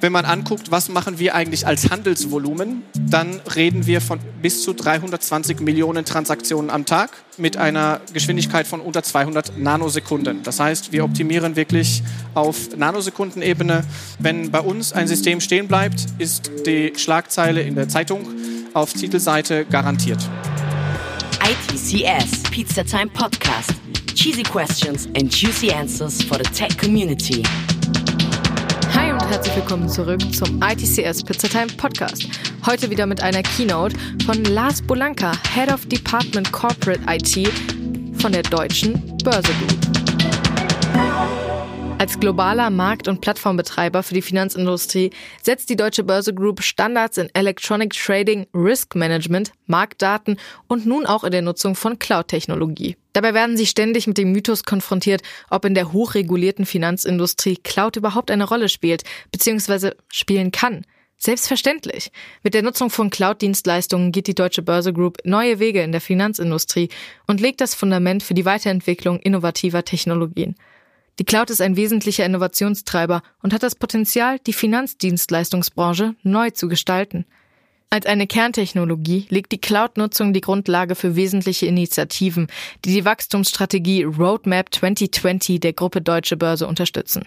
Wenn man anguckt, was machen wir eigentlich als Handelsvolumen, dann reden wir von bis zu 320 Millionen Transaktionen am Tag mit einer Geschwindigkeit von unter 200 Nanosekunden. Das heißt, wir optimieren wirklich auf Nanosekundenebene. Wenn bei uns ein System stehen bleibt, ist die Schlagzeile in der Zeitung auf Titelseite garantiert. ITCS Pizza Time Podcast. Cheesy questions and juicy answers for the tech community. Herzlich willkommen zurück zum ITCS Pizza Time Podcast. Heute wieder mit einer Keynote von Lars Bolanka, Head of Department Corporate IT von der Deutschen Börse Group. Als globaler Markt- und Plattformbetreiber für die Finanzindustrie setzt die Deutsche Börse Group Standards in Electronic Trading, Risk Management, Marktdaten und nun auch in der Nutzung von Cloud-Technologie. Dabei werden sie ständig mit dem Mythos konfrontiert, ob in der hochregulierten Finanzindustrie Cloud überhaupt eine Rolle spielt bzw. spielen kann. Selbstverständlich. Mit der Nutzung von Cloud-Dienstleistungen geht die Deutsche Börse Group neue Wege in der Finanzindustrie und legt das Fundament für die Weiterentwicklung innovativer Technologien. Die Cloud ist ein wesentlicher Innovationstreiber und hat das Potenzial, die Finanzdienstleistungsbranche neu zu gestalten. Als eine Kerntechnologie legt die Cloud-Nutzung die Grundlage für wesentliche Initiativen, die die Wachstumsstrategie Roadmap 2020 der Gruppe Deutsche Börse unterstützen.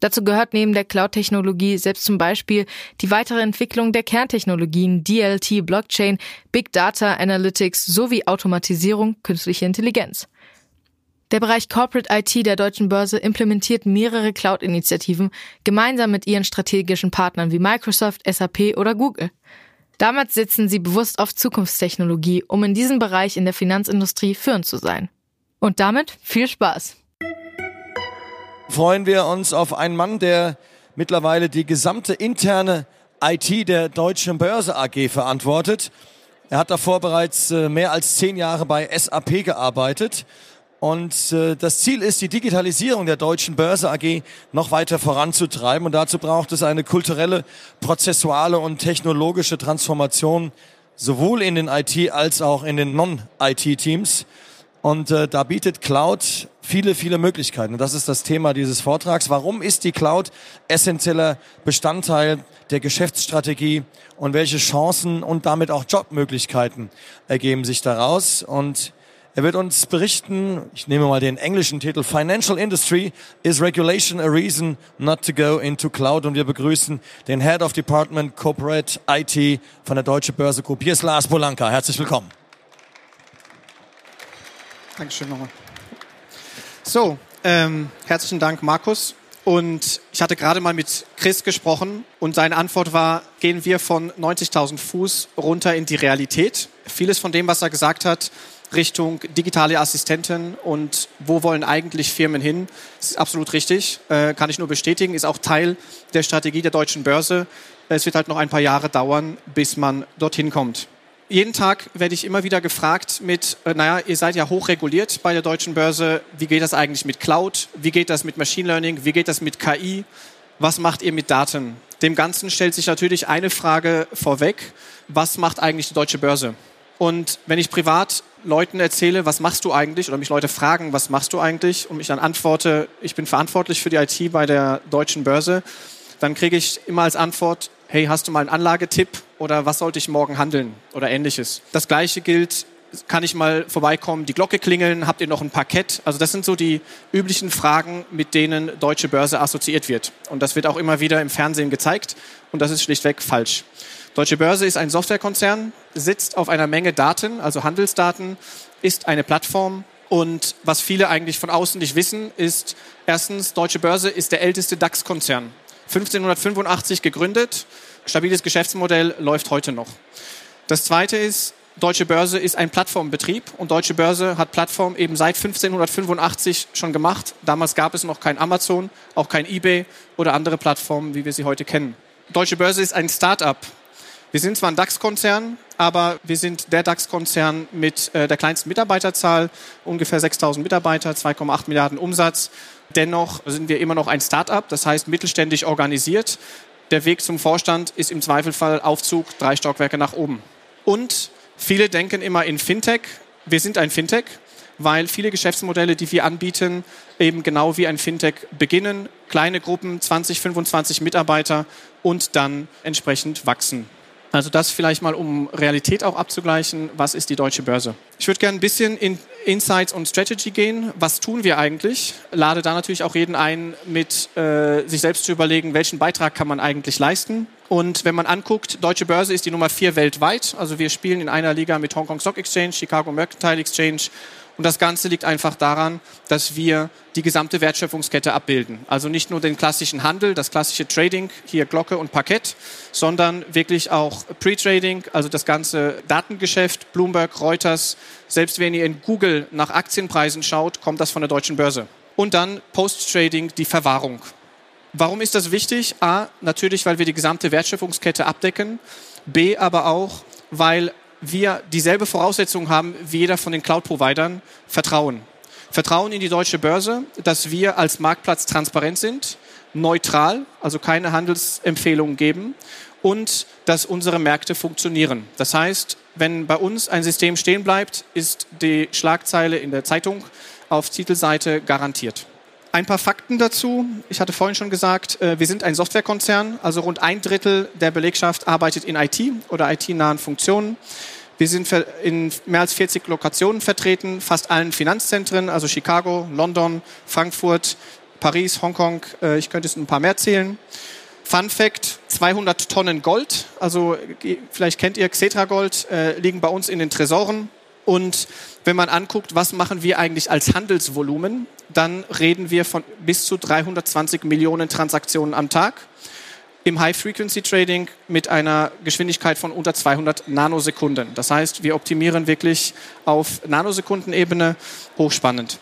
Dazu gehört neben der Cloud-Technologie selbst zum Beispiel die weitere Entwicklung der Kerntechnologien DLT, Blockchain, Big Data Analytics sowie Automatisierung, künstliche Intelligenz. Der Bereich Corporate IT der Deutschen Börse implementiert mehrere Cloud-Initiativen gemeinsam mit ihren strategischen Partnern wie Microsoft, SAP oder Google. Damals setzen sie bewusst auf Zukunftstechnologie, um in diesem Bereich in der Finanzindustrie führend zu sein. Und damit viel Spaß. Freuen wir uns auf einen Mann, der mittlerweile die gesamte interne IT der Deutschen Börse AG verantwortet. Er hat davor bereits äh, mehr als zehn Jahre bei SAP gearbeitet und äh, das Ziel ist, die Digitalisierung der deutschen Börse AG noch weiter voranzutreiben. Und dazu braucht es eine kulturelle, prozessuale und technologische Transformation, sowohl in den IT- als auch in den Non-IT-Teams. Und äh, da bietet Cloud viele, viele Möglichkeiten. Und das ist das Thema dieses Vortrags. Warum ist die Cloud essentieller Bestandteil der Geschäftsstrategie und welche Chancen und damit auch Jobmöglichkeiten ergeben sich daraus? Und er wird uns berichten, ich nehme mal den englischen Titel, Financial Industry is Regulation a Reason Not to Go into Cloud. Und wir begrüßen den Head of Department Corporate IT von der Deutsche Börse Group. Hier ist Lars Polanka. Herzlich willkommen. Dankeschön nochmal. So, ähm, herzlichen Dank, Markus. Und ich hatte gerade mal mit Chris gesprochen und seine Antwort war, gehen wir von 90.000 Fuß runter in die Realität. Vieles von dem, was er gesagt hat, Richtung digitale Assistenten und wo wollen eigentlich Firmen hin? Das ist absolut richtig, äh, kann ich nur bestätigen, ist auch Teil der Strategie der deutschen Börse. Es wird halt noch ein paar Jahre dauern, bis man dorthin kommt. Jeden Tag werde ich immer wieder gefragt mit, äh, naja, ihr seid ja hochreguliert bei der deutschen Börse. Wie geht das eigentlich mit Cloud? Wie geht das mit Machine Learning? Wie geht das mit KI? Was macht ihr mit Daten? Dem Ganzen stellt sich natürlich eine Frage vorweg. Was macht eigentlich die deutsche Börse? Und wenn ich privat Leuten erzähle, was machst du eigentlich, oder mich Leute fragen, was machst du eigentlich, und ich dann antworte, ich bin verantwortlich für die IT bei der deutschen Börse, dann kriege ich immer als Antwort, hey, hast du mal einen Anlagetipp oder was sollte ich morgen handeln oder ähnliches. Das gleiche gilt, kann ich mal vorbeikommen, die Glocke klingeln, habt ihr noch ein Parkett? Also das sind so die üblichen Fragen, mit denen deutsche Börse assoziiert wird. Und das wird auch immer wieder im Fernsehen gezeigt und das ist schlichtweg falsch. Deutsche Börse ist ein Softwarekonzern, sitzt auf einer Menge Daten, also Handelsdaten, ist eine Plattform. Und was viele eigentlich von außen nicht wissen, ist erstens, Deutsche Börse ist der älteste DAX-Konzern. 1585 gegründet, stabiles Geschäftsmodell läuft heute noch. Das zweite ist, Deutsche Börse ist ein Plattformbetrieb und Deutsche Börse hat Plattform eben seit 1585 schon gemacht. Damals gab es noch kein Amazon, auch kein eBay oder andere Plattformen, wie wir sie heute kennen. Deutsche Börse ist ein Start-up. Wir sind zwar ein DAX-Konzern, aber wir sind der DAX-Konzern mit äh, der kleinsten Mitarbeiterzahl, ungefähr 6000 Mitarbeiter, 2,8 Milliarden Umsatz. Dennoch sind wir immer noch ein Start-up, das heißt mittelständisch organisiert. Der Weg zum Vorstand ist im Zweifelfall Aufzug drei Stockwerke nach oben. Und viele denken immer in Fintech. Wir sind ein Fintech. weil viele Geschäftsmodelle, die wir anbieten, eben genau wie ein Fintech beginnen, kleine Gruppen, 20, 25 Mitarbeiter und dann entsprechend wachsen. Also das vielleicht mal, um Realität auch abzugleichen. Was ist die deutsche Börse? Ich würde gerne ein bisschen in Insights und Strategy gehen. Was tun wir eigentlich? Lade da natürlich auch jeden ein, mit äh, sich selbst zu überlegen, welchen Beitrag kann man eigentlich leisten. Und wenn man anguckt, Deutsche Börse ist die Nummer vier weltweit. Also wir spielen in einer Liga mit Hong Kong Stock Exchange, Chicago Mercantile Exchange und das Ganze liegt einfach daran, dass wir die gesamte Wertschöpfungskette abbilden. Also nicht nur den klassischen Handel, das klassische Trading, hier Glocke und Parkett, sondern wirklich auch Pre-Trading, also das ganze Datengeschäft, Bloomberg, Reuters. Selbst wenn ihr in Google nach Aktienpreisen schaut, kommt das von der deutschen Börse. Und dann Post-Trading, die Verwahrung. Warum ist das wichtig? A, natürlich, weil wir die gesamte Wertschöpfungskette abdecken. B, aber auch, weil wir dieselbe Voraussetzung haben wie jeder von den Cloud-Providern, Vertrauen. Vertrauen in die deutsche Börse, dass wir als Marktplatz transparent sind, neutral, also keine Handelsempfehlungen geben und dass unsere Märkte funktionieren. Das heißt, wenn bei uns ein System stehen bleibt, ist die Schlagzeile in der Zeitung auf Titelseite garantiert. Ein paar Fakten dazu. Ich hatte vorhin schon gesagt, äh, wir sind ein Softwarekonzern, also rund ein Drittel der Belegschaft arbeitet in IT oder IT-nahen Funktionen. Wir sind in mehr als 40 Lokationen vertreten, fast allen Finanzzentren, also Chicago, London, Frankfurt, Paris, Hongkong. Äh, ich könnte es ein paar mehr zählen. Fun Fact, 200 Tonnen Gold, also vielleicht kennt ihr Xetra Gold, äh, liegen bei uns in den Tresoren. Und wenn man anguckt, was machen wir eigentlich als Handelsvolumen, dann reden wir von bis zu 320 Millionen Transaktionen am Tag. Im High-Frequency-Trading mit einer Geschwindigkeit von unter 200 Nanosekunden. Das heißt, wir optimieren wirklich auf Nanosekundenebene hochspannend.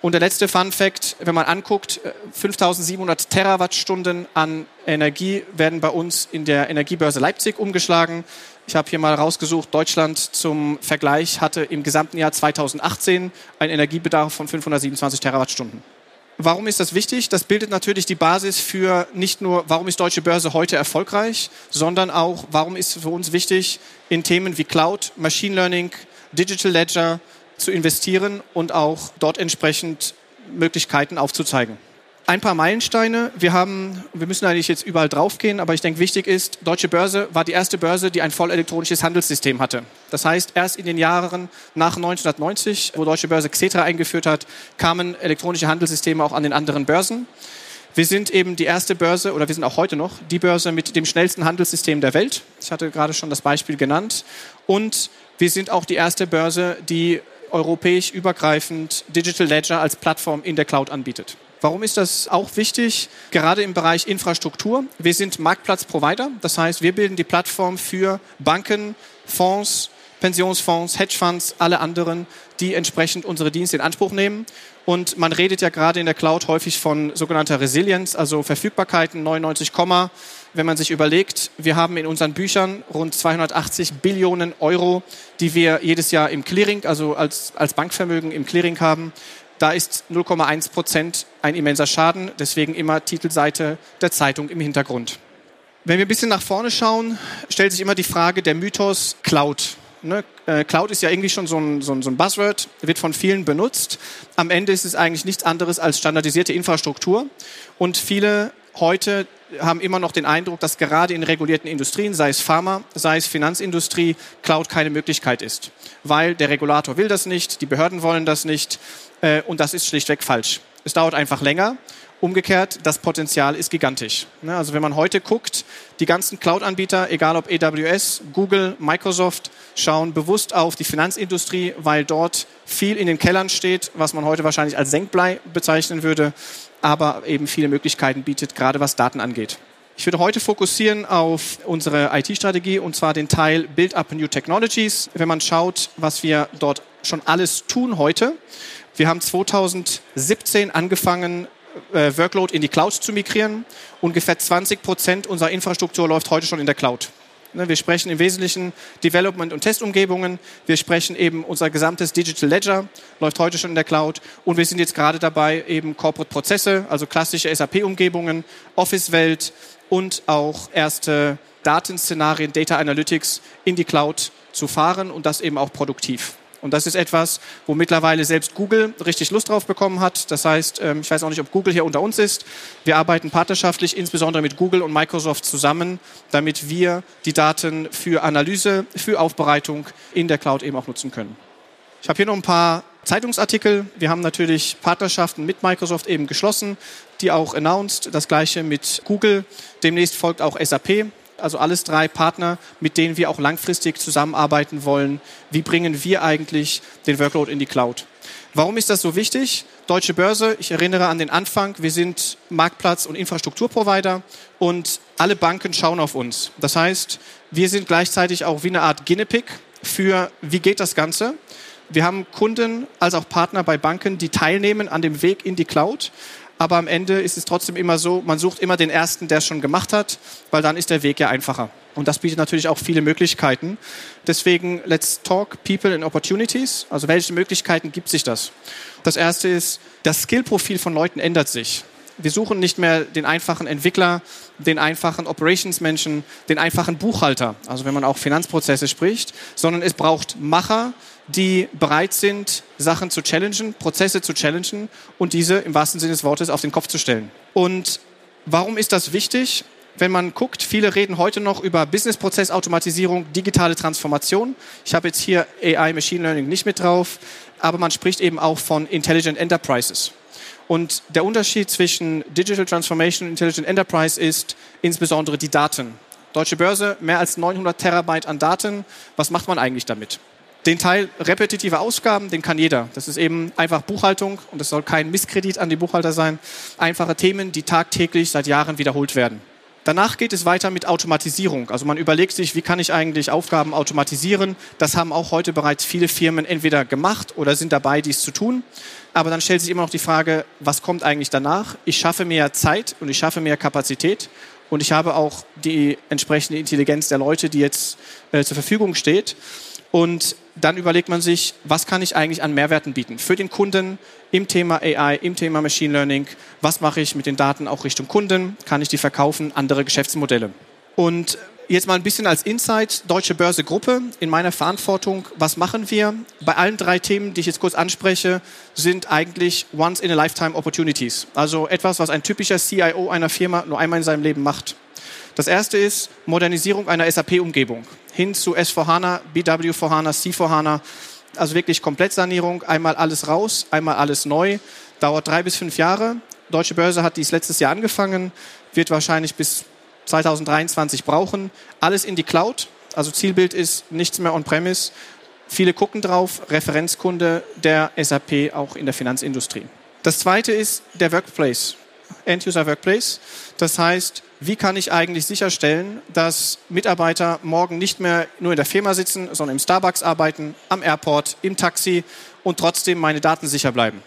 Und der letzte Fun Fact, wenn man anguckt, 5700 Terawattstunden an Energie werden bei uns in der Energiebörse Leipzig umgeschlagen. Ich habe hier mal rausgesucht, Deutschland zum Vergleich hatte im gesamten Jahr 2018 einen Energiebedarf von 527 Terawattstunden. Warum ist das wichtig? Das bildet natürlich die Basis für nicht nur, warum ist deutsche Börse heute erfolgreich, sondern auch, warum ist für uns wichtig, in Themen wie Cloud, Machine Learning, Digital Ledger zu investieren und auch dort entsprechend Möglichkeiten aufzuzeigen ein paar Meilensteine. Wir haben, wir müssen eigentlich jetzt überall draufgehen, aber ich denke, wichtig ist, Deutsche Börse war die erste Börse, die ein voll elektronisches Handelssystem hatte. Das heißt, erst in den Jahren nach 1990, wo Deutsche Börse Xetra eingeführt hat, kamen elektronische Handelssysteme auch an den anderen Börsen. Wir sind eben die erste Börse, oder wir sind auch heute noch, die Börse mit dem schnellsten Handelssystem der Welt. Ich hatte gerade schon das Beispiel genannt. Und wir sind auch die erste Börse, die europäisch übergreifend Digital Ledger als Plattform in der Cloud anbietet. Warum ist das auch wichtig? Gerade im Bereich Infrastruktur. Wir sind Marktplatzprovider. Das heißt, wir bilden die Plattform für Banken, Fonds, Pensionsfonds, Hedgefonds, alle anderen, die entsprechend unsere Dienste in Anspruch nehmen. Und man redet ja gerade in der Cloud häufig von sogenannter Resilienz, also Verfügbarkeiten 99, wenn man sich überlegt, wir haben in unseren Büchern rund 280 Billionen Euro, die wir jedes Jahr im Clearing, also als, als Bankvermögen im Clearing haben. Da ist 0,1 Prozent ein immenser Schaden. Deswegen immer Titelseite der Zeitung im Hintergrund. Wenn wir ein bisschen nach vorne schauen, stellt sich immer die Frage der Mythos Cloud. Ne? Äh, Cloud ist ja irgendwie schon so ein, so, ein, so ein Buzzword, wird von vielen benutzt. Am Ende ist es eigentlich nichts anderes als standardisierte Infrastruktur. Und viele heute haben immer noch den Eindruck, dass gerade in regulierten Industrien, sei es Pharma, sei es Finanzindustrie, Cloud keine Möglichkeit ist. Weil der Regulator will das nicht, die Behörden wollen das nicht äh, und das ist schlichtweg falsch. Es dauert einfach länger. Umgekehrt, das Potenzial ist gigantisch. Ne, also wenn man heute guckt, die ganzen Cloud-Anbieter, egal ob AWS, Google, Microsoft, schauen bewusst auf die Finanzindustrie, weil dort viel in den Kellern steht, was man heute wahrscheinlich als Senkblei bezeichnen würde, aber eben viele Möglichkeiten bietet, gerade was Daten angeht. Ich würde heute fokussieren auf unsere IT-Strategie und zwar den Teil Build Up New Technologies. Wenn man schaut, was wir dort schon alles tun heute, wir haben 2017 angefangen, äh, Workload in die Cloud zu migrieren. Ungefähr 20 Prozent unserer Infrastruktur läuft heute schon in der Cloud. Ne, wir sprechen im Wesentlichen Development- und Testumgebungen. Wir sprechen eben unser gesamtes Digital Ledger, läuft heute schon in der Cloud. Und wir sind jetzt gerade dabei, eben Corporate-Prozesse, also klassische SAP-Umgebungen, Office-Welt und auch erste Datenszenarien, Data Analytics in die Cloud zu fahren und das eben auch produktiv. Und das ist etwas, wo mittlerweile selbst Google richtig Lust drauf bekommen hat. Das heißt, ähm, ich weiß auch nicht, ob Google hier unter uns ist. Wir arbeiten partnerschaftlich, insbesondere mit Google und Microsoft zusammen, damit wir die Daten für Analyse, für Aufbereitung in der Cloud eben auch nutzen können. Ich habe hier noch ein paar Zeitungsartikel. Wir haben natürlich Partnerschaften mit Microsoft eben geschlossen, die auch announced. Das gleiche mit Google. Demnächst folgt auch SAP. Also alles drei Partner, mit denen wir auch langfristig zusammenarbeiten wollen. Wie bringen wir eigentlich den Workload in die Cloud? Warum ist das so wichtig? Deutsche Börse, ich erinnere an den Anfang, wir sind Marktplatz- und Infrastrukturprovider und alle Banken schauen auf uns. Das heißt, wir sind gleichzeitig auch wie eine Art Guinea-Pig für, wie geht das Ganze? Wir haben Kunden als auch Partner bei Banken, die teilnehmen an dem Weg in die Cloud. Aber am Ende ist es trotzdem immer so, man sucht immer den Ersten, der es schon gemacht hat, weil dann ist der Weg ja einfacher. Und das bietet natürlich auch viele Möglichkeiten. Deswegen, let's talk people and opportunities. Also welche Möglichkeiten gibt sich das? Das erste ist, das Skillprofil von Leuten ändert sich. Wir suchen nicht mehr den einfachen Entwickler, den einfachen Operationsmenschen, den einfachen Buchhalter, also wenn man auch Finanzprozesse spricht, sondern es braucht Macher, die bereit sind, Sachen zu challengen, Prozesse zu challengen und diese im wahrsten Sinne des Wortes auf den Kopf zu stellen. Und warum ist das wichtig? Wenn man guckt, viele reden heute noch über Businessprozessautomatisierung, digitale Transformation. Ich habe jetzt hier AI, Machine Learning nicht mit drauf, aber man spricht eben auch von Intelligent Enterprises. Und der Unterschied zwischen Digital Transformation und Intelligent Enterprise ist insbesondere die Daten. Deutsche Börse, mehr als 900 Terabyte an Daten. Was macht man eigentlich damit? Den Teil repetitive Ausgaben, den kann jeder. Das ist eben einfach Buchhaltung und es soll kein Misskredit an die Buchhalter sein. Einfache Themen, die tagtäglich seit Jahren wiederholt werden. Danach geht es weiter mit Automatisierung. Also man überlegt sich, wie kann ich eigentlich Aufgaben automatisieren. Das haben auch heute bereits viele Firmen entweder gemacht oder sind dabei, dies zu tun. Aber dann stellt sich immer noch die Frage, was kommt eigentlich danach? Ich schaffe mehr Zeit und ich schaffe mehr Kapazität und ich habe auch die entsprechende Intelligenz der Leute, die jetzt äh, zur Verfügung steht. Und dann überlegt man sich, was kann ich eigentlich an Mehrwerten bieten für den Kunden im Thema AI, im Thema Machine Learning. Was mache ich mit den Daten auch Richtung Kunden? Kann ich die verkaufen? Andere Geschäftsmodelle. Und jetzt mal ein bisschen als Insight, Deutsche Börse Gruppe in meiner Verantwortung. Was machen wir? Bei allen drei Themen, die ich jetzt kurz anspreche, sind eigentlich Once-in-a-Lifetime Opportunities. Also etwas, was ein typischer CIO einer Firma nur einmal in seinem Leben macht. Das erste ist Modernisierung einer SAP-Umgebung hin zu S4HANA, BW4HANA, C4HANA. Also wirklich Komplettsanierung, einmal alles raus, einmal alles neu. Dauert drei bis fünf Jahre. Deutsche Börse hat dies letztes Jahr angefangen, wird wahrscheinlich bis 2023 brauchen. Alles in die Cloud. Also Zielbild ist nichts mehr on-premise. Viele gucken drauf, Referenzkunde der SAP auch in der Finanzindustrie. Das zweite ist der Workplace, End-User Workplace. Das heißt, wie kann ich eigentlich sicherstellen, dass Mitarbeiter morgen nicht mehr nur in der Firma sitzen, sondern im Starbucks arbeiten, am Airport, im Taxi und trotzdem meine Daten sicher bleiben.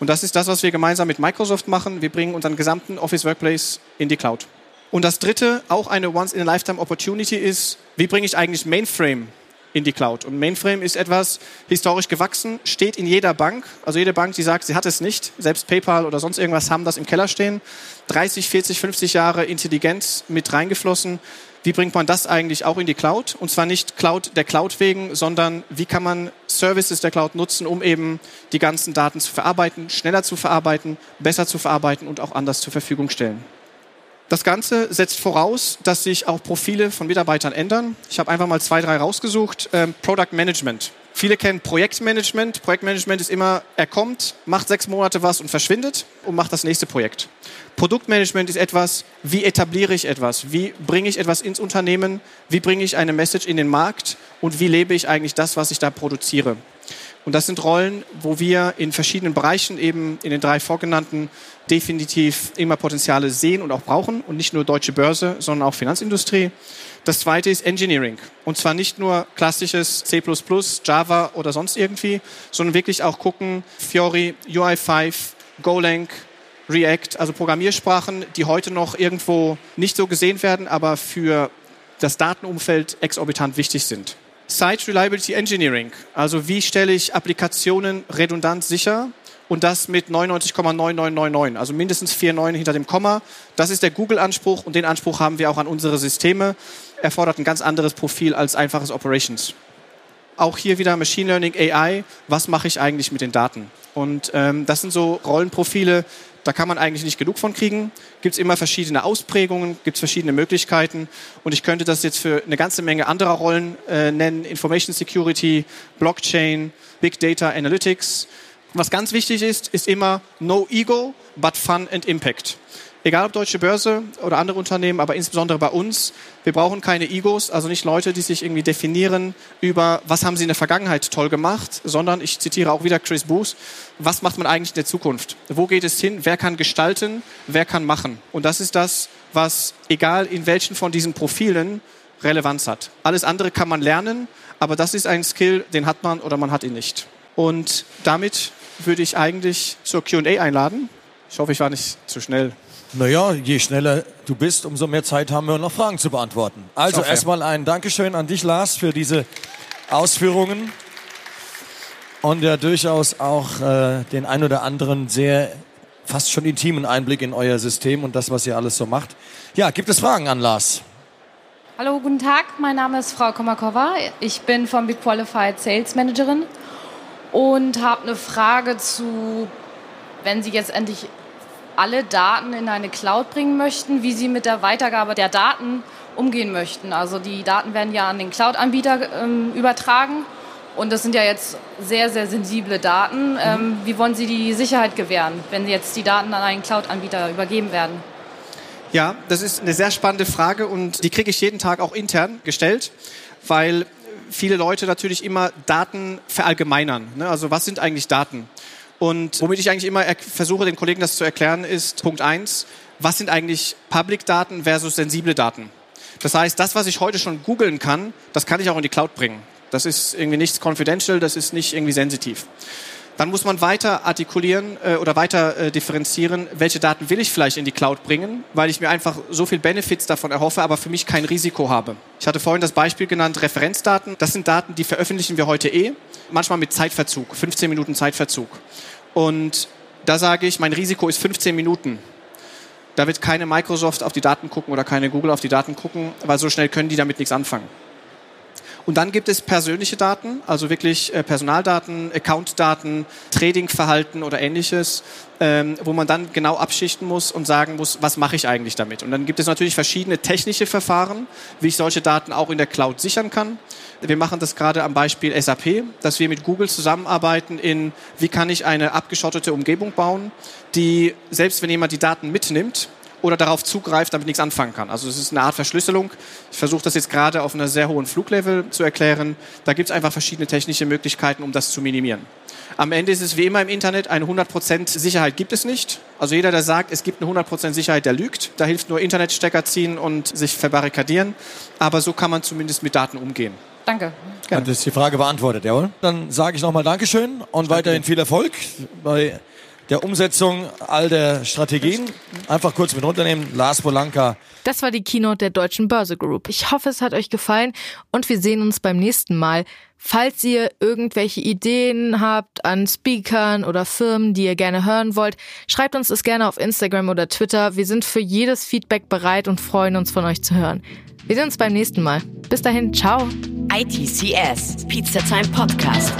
Und das ist das, was wir gemeinsam mit Microsoft machen. Wir bringen unseren gesamten Office Workplace in die Cloud. Und das dritte, auch eine Once-in-a-Lifetime-Opportunity ist, wie bringe ich eigentlich Mainframe in die Cloud. Und Mainframe ist etwas historisch gewachsen, steht in jeder Bank. Also jede Bank, die sagt, sie hat es nicht, selbst PayPal oder sonst irgendwas haben das im Keller stehen. 30, 40, 50 Jahre Intelligenz mit reingeflossen. Wie bringt man das eigentlich auch in die Cloud? Und zwar nicht Cloud der Cloud wegen, sondern wie kann man Services der Cloud nutzen, um eben die ganzen Daten zu verarbeiten, schneller zu verarbeiten, besser zu verarbeiten und auch anders zur Verfügung stellen. Das Ganze setzt voraus, dass sich auch Profile von Mitarbeitern ändern. Ich habe einfach mal zwei, drei rausgesucht. Ähm, Product Management. Viele kennen Projektmanagement. Projektmanagement ist immer, er kommt, macht sechs Monate was und verschwindet und macht das nächste Projekt. Produktmanagement ist etwas, wie etabliere ich etwas? Wie bringe ich etwas ins Unternehmen? Wie bringe ich eine Message in den Markt? Und wie lebe ich eigentlich das, was ich da produziere? Und das sind Rollen, wo wir in verschiedenen Bereichen eben in den drei vorgenannten definitiv immer Potenziale sehen und auch brauchen und nicht nur deutsche Börse, sondern auch Finanzindustrie. Das zweite ist Engineering. Und zwar nicht nur klassisches C++, Java oder sonst irgendwie, sondern wirklich auch gucken, Fiori, UI5, Golang, React, also Programmiersprachen, die heute noch irgendwo nicht so gesehen werden, aber für das Datenumfeld exorbitant wichtig sind. Site Reliability Engineering, also wie stelle ich Applikationen redundant sicher und das mit 99,9999, also mindestens 49 hinter dem Komma. Das ist der Google-Anspruch und den Anspruch haben wir auch an unsere Systeme. Erfordert ein ganz anderes Profil als einfaches Operations. Auch hier wieder Machine Learning, AI, was mache ich eigentlich mit den Daten? Und ähm, das sind so Rollenprofile, da kann man eigentlich nicht genug von kriegen. Gibt es immer verschiedene Ausprägungen, gibt es verschiedene Möglichkeiten. Und ich könnte das jetzt für eine ganze Menge anderer Rollen äh, nennen. Information Security, Blockchain, Big Data Analytics. Was ganz wichtig ist, ist immer no ego, but fun and impact egal ob deutsche Börse oder andere Unternehmen, aber insbesondere bei uns, wir brauchen keine Egos, also nicht Leute, die sich irgendwie definieren über, was haben sie in der Vergangenheit toll gemacht, sondern ich zitiere auch wieder Chris Booth, was macht man eigentlich in der Zukunft? Wo geht es hin? Wer kann gestalten? Wer kann machen? Und das ist das, was, egal in welchen von diesen Profilen, Relevanz hat. Alles andere kann man lernen, aber das ist ein Skill, den hat man oder man hat ihn nicht. Und damit würde ich eigentlich zur QA einladen. Ich hoffe, ich war nicht zu schnell. Naja, je schneller du bist, umso mehr Zeit haben wir noch Fragen zu beantworten. Also erstmal ein Dankeschön an dich, Lars, für diese Ausführungen und ja durchaus auch äh, den ein oder anderen sehr fast schon intimen Einblick in euer System und das, was ihr alles so macht. Ja, gibt es Fragen an Lars? Hallo, guten Tag. Mein Name ist Frau Komakova. Ich bin von Big Qualified Sales Managerin und habe eine Frage zu, wenn Sie jetzt endlich alle Daten in eine Cloud bringen möchten, wie sie mit der Weitergabe der Daten umgehen möchten. Also die Daten werden ja an den Cloud-Anbieter ähm, übertragen und das sind ja jetzt sehr, sehr sensible Daten. Ähm, wie wollen Sie die Sicherheit gewähren, wenn jetzt die Daten an einen Cloud-Anbieter übergeben werden? Ja, das ist eine sehr spannende Frage und die kriege ich jeden Tag auch intern gestellt, weil viele Leute natürlich immer Daten verallgemeinern. Ne? Also was sind eigentlich Daten? Und womit ich eigentlich immer versuche, den Kollegen das zu erklären, ist Punkt eins: was sind eigentlich Public-Daten versus sensible Daten? Das heißt, das, was ich heute schon googeln kann, das kann ich auch in die Cloud bringen. Das ist irgendwie nichts confidential, das ist nicht irgendwie sensitiv. Dann muss man weiter artikulieren äh, oder weiter äh, differenzieren, welche Daten will ich vielleicht in die Cloud bringen, weil ich mir einfach so viel Benefits davon erhoffe, aber für mich kein Risiko habe. Ich hatte vorhin das Beispiel genannt, Referenzdaten. Das sind Daten, die veröffentlichen wir heute eh, manchmal mit Zeitverzug, 15 Minuten Zeitverzug. Und da sage ich, mein Risiko ist 15 Minuten. Da wird keine Microsoft auf die Daten gucken oder keine Google auf die Daten gucken, weil so schnell können die damit nichts anfangen. Und dann gibt es persönliche Daten, also wirklich äh, Personaldaten, Accountdaten, Tradingverhalten oder ähnliches, ähm, wo man dann genau abschichten muss und sagen muss, was mache ich eigentlich damit. Und dann gibt es natürlich verschiedene technische Verfahren, wie ich solche Daten auch in der Cloud sichern kann. Wir machen das gerade am Beispiel SAP, dass wir mit Google zusammenarbeiten in, wie kann ich eine abgeschottete Umgebung bauen, die, selbst wenn jemand die Daten mitnimmt, oder darauf zugreift, damit nichts anfangen kann. Also es ist eine Art Verschlüsselung. Ich versuche das jetzt gerade auf einer sehr hohen Fluglevel zu erklären. Da gibt es einfach verschiedene technische Möglichkeiten, um das zu minimieren. Am Ende ist es wie immer im Internet, eine 100% Sicherheit gibt es nicht. Also jeder, der sagt, es gibt eine 100% Sicherheit, der lügt. Da hilft nur Internetstecker ziehen und sich verbarrikadieren. Aber so kann man zumindest mit Daten umgehen. Danke. Gerne. Hat das die Frage beantwortet, jawohl? Dann sage ich nochmal Dankeschön und weiterhin viel Erfolg bei der Umsetzung all der Strategien. Einfach kurz mit runternehmen. Lars Polanka. Das war die Keynote der Deutschen Börse Group. Ich hoffe, es hat euch gefallen und wir sehen uns beim nächsten Mal. Falls ihr irgendwelche Ideen habt an Speakern oder Firmen, die ihr gerne hören wollt, schreibt uns das gerne auf Instagram oder Twitter. Wir sind für jedes Feedback bereit und freuen uns von euch zu hören. Wir sehen uns beim nächsten Mal. Bis dahin, ciao. ITCS, Pizza Time Podcast.